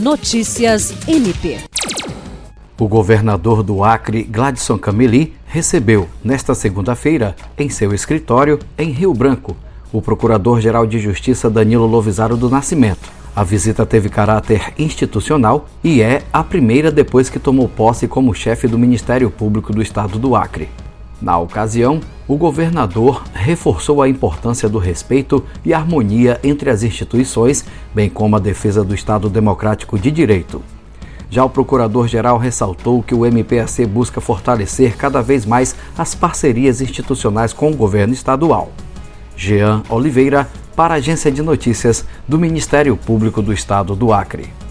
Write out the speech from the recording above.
Notícias MP. O governador do Acre, Gladson Cameli, recebeu, nesta segunda-feira, em seu escritório, em Rio Branco, o Procurador-Geral de Justiça Danilo Lovisaro do Nascimento. A visita teve caráter institucional e é a primeira depois que tomou posse como chefe do Ministério Público do Estado do Acre. Na ocasião, o governador reforçou a importância do respeito e harmonia entre as instituições, bem como a defesa do Estado Democrático de Direito. Já o procurador-geral ressaltou que o MPAC busca fortalecer cada vez mais as parcerias institucionais com o governo estadual. Jean Oliveira, para a Agência de Notícias do Ministério Público do Estado do Acre.